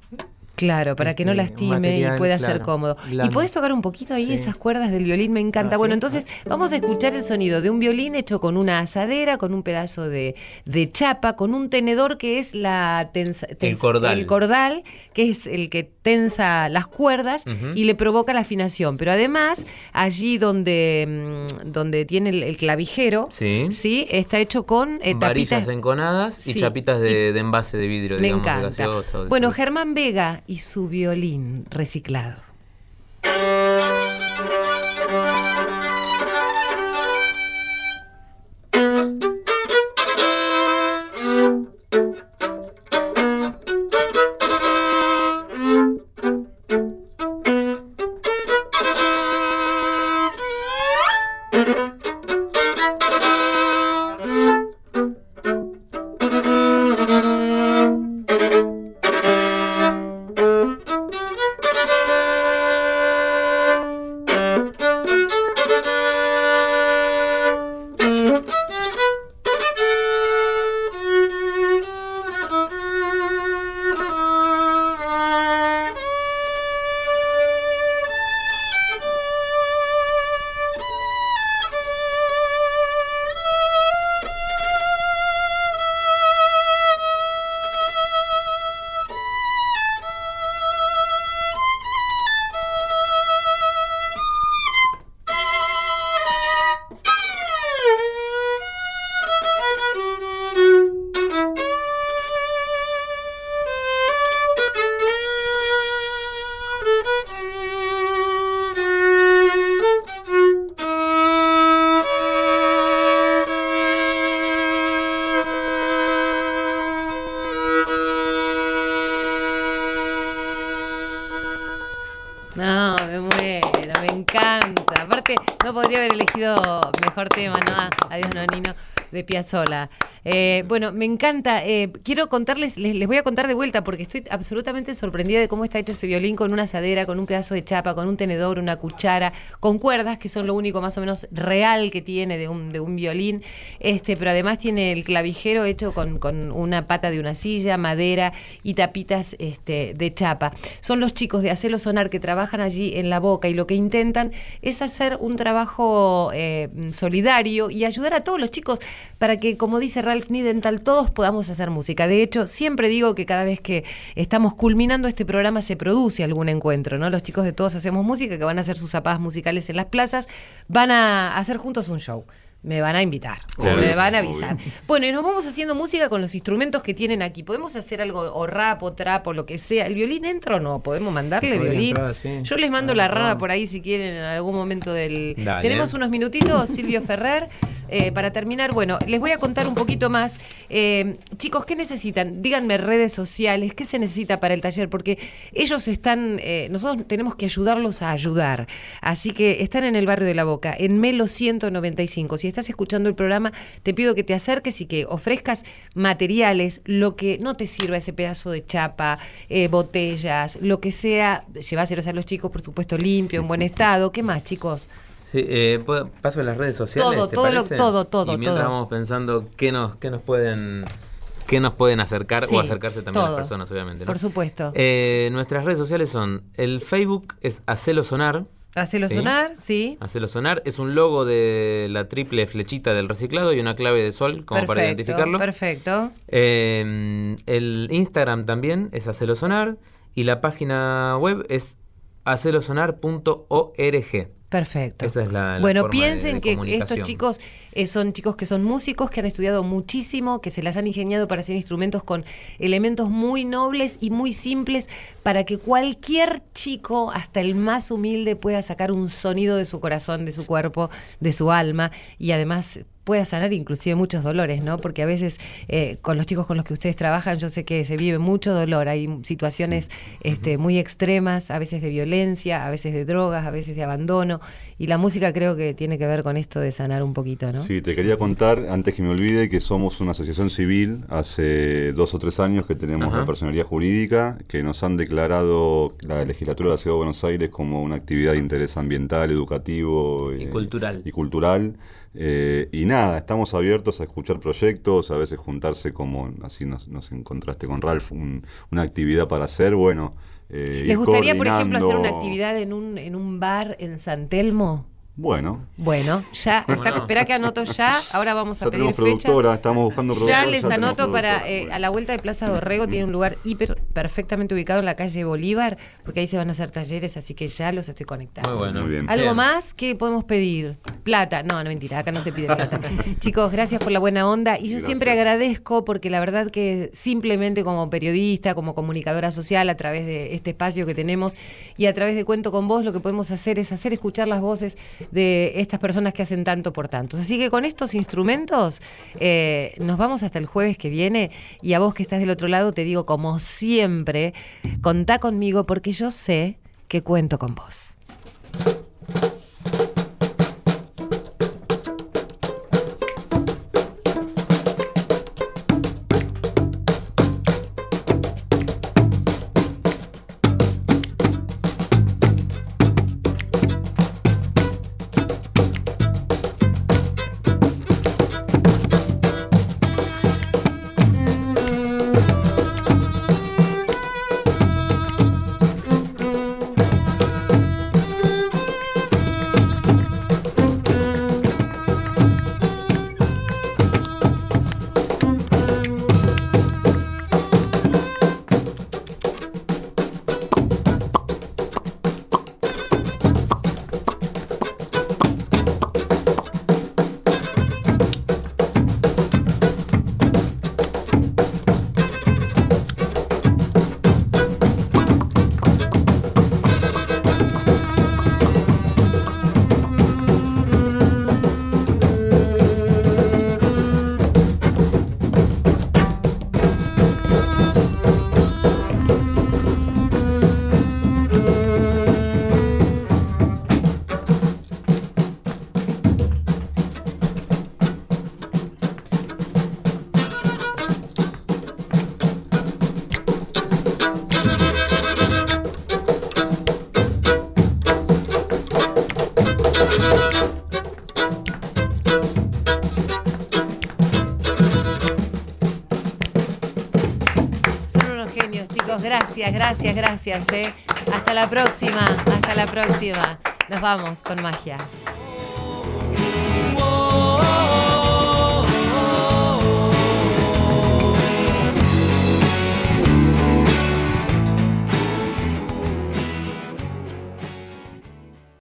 Claro, para que no Este, lastime material, y pueda ser cómodo. ¿Y podés tocar un poquito ahí Sí. esas cuerdas del violín? Me encanta. Ah, bueno, ¿sí? entonces vamos a escuchar el sonido de un violín hecho con una asadera, con un pedazo de, de chapa, con un tenedor que es la tensa- tensa- cordal. el cordal, que es el que tensa las cuerdas y le provoca la afinación. Pero además, allí donde, mm, donde tiene el, el clavijero, Sí. sí, está hecho con eh, Varillas tapitas. enconadas y Sí. chapitas de, de envase de vidrio, Me digamos, encanta. gaseosa o de Bueno. Germán Vega y su violín reciclado. De Piazzola. Eh, bueno, me encanta. eh, quiero contarles, les, voy a contar de vuelta porque estoy absolutamente sorprendida de cómo está hecho ese violín con una asadera, con un pedazo de chapa, con un tenedor, una cuchara, con cuerdas, que son lo único más o menos real que tiene de un, de un violín. Este, pero además tiene el clavijero hecho con, con una pata de una silla, madera y tapitas este, de chapa. Son los chicos de Hacelo Sonar que trabajan allí en la boca y lo que intentan es hacer un trabajo eh, solidario y ayudar a todos los chicos para que, como dice Ralph Nidental, todos podamos hacer música. De hecho, siempre digo que cada vez que estamos culminando este programa se produce algún encuentro, ¿no? Los chicos de Todos Hacemos Música, que van a hacer sus zapadas musicales en las plazas, van a hacer juntos un show. Me van a invitar, me van a obvio. avisar. Bueno, y nos vamos haciendo música con los instrumentos que tienen aquí. ¿Podemos hacer algo, o rap, o trap, o lo que sea? ¿El violín entra o no? ¿Podemos mandarle violín? entrar, sí. Yo les mando Ah, la rana vamos. por ahí si quieren en algún momento del... Dale. Tenemos unos minutitos, Silvio Ferrer. Eh, para terminar, bueno, les voy a contar un poquito más. Eh, chicos, ¿qué necesitan? Díganme redes sociales, ¿qué se necesita para el taller? Porque ellos están, eh, nosotros tenemos que ayudarlos a ayudar. Así que están en el barrio de La Boca, en Melo 195. Si estás escuchando el programa, te pido que te acerques y que ofrezcas materiales, lo que no te sirva ese pedazo de chapa, eh, botellas, lo que sea, lleváselos a los chicos, por supuesto, limpio, en buen estado. ¿Qué más, chicos? Sí, eh, ¿puedo- paso en las redes sociales. Todo, ¿te todo lo- todo, todo, Y mientras todo. vamos pensando qué nos, qué nos pueden qué nos pueden acercar Sí, o acercarse también a las personas, obviamente. ¿no? Por supuesto. Eh, nuestras redes sociales son el Facebook es Hacelo Sonar. Hacelo sí. sonar, sí. Hacelo Sonar es un logo de la triple flechita del reciclado y una clave de sol como para identificarlo. Perfecto. Eh, el Instagram también es Hacelo Sonar y la página web es hacelosonar.org. Perfecto. Esa es la- la bueno, forma piensen de que estos chicos eh, son chicos que son músicos, que han estudiado muchísimo, que se las han ingeniado para hacer instrumentos con elementos muy nobles y muy simples para que cualquier chico, hasta el más humilde, pueda sacar un sonido de su corazón, de su cuerpo, de su alma y además pueda sanar inclusive muchos dolores, ¿no? Porque a veces eh, con los chicos con los que ustedes trabajan, yo sé que se vive mucho dolor, hay situaciones este, muy extremas, a veces de violencia, a veces de drogas, a veces de abandono, y la música creo que tiene que ver con esto de sanar un poquito, ¿no? Sí, te quería contar, antes que me olvide, que somos una asociación civil hace dos o tres años que tenemos Ajá. la personalidad jurídica, que nos han declarado la legislatura de la Ciudad de Buenos Aires como una actividad de interés ambiental, educativo Y eh, cultural. Y cultural. Eh, y nada, estamos abiertos a escuchar proyectos, a veces juntarse como, así nos, nos encontraste con Ralph, un- una actividad para hacer. Bueno, eh, ¿Les gustaría, por ejemplo, hacer una actividad en un, en un bar en San Telmo? Bueno, Bueno, ya, está, no? espera que anoto ya, ahora vamos a ya pedir tenemos fecha. productora, estamos buscando productora. Ya les anoto para productora. eh, Bueno. a la vuelta de Plaza Dorrego tiene un lugar hiper perfectamente ubicado en la calle Bolívar, porque ahí se van a hacer talleres, así que ya los estoy conectando. Muy bueno. Muy bien. ¿Algo Bien. más que podemos pedir? Plata. No, no mentira, acá no se pide plata. Chicos, gracias por la buena onda. Y yo Gracias. siempre agradezco porque la verdad que simplemente como periodista, como comunicadora social, a través de este espacio que tenemos y a través de Cuento con Vos, lo que podemos hacer es hacer escuchar las voces de estas personas que hacen tanto por tantos. Así que con estos instrumentos eh, nos vamos hasta el jueves que viene y a vos que estás del otro lado te digo como siempre, contá conmigo porque yo sé que cuento con vos. Gracias, gracias, gracias. eh. Hasta la próxima, hasta la próxima. Nos vamos con magia.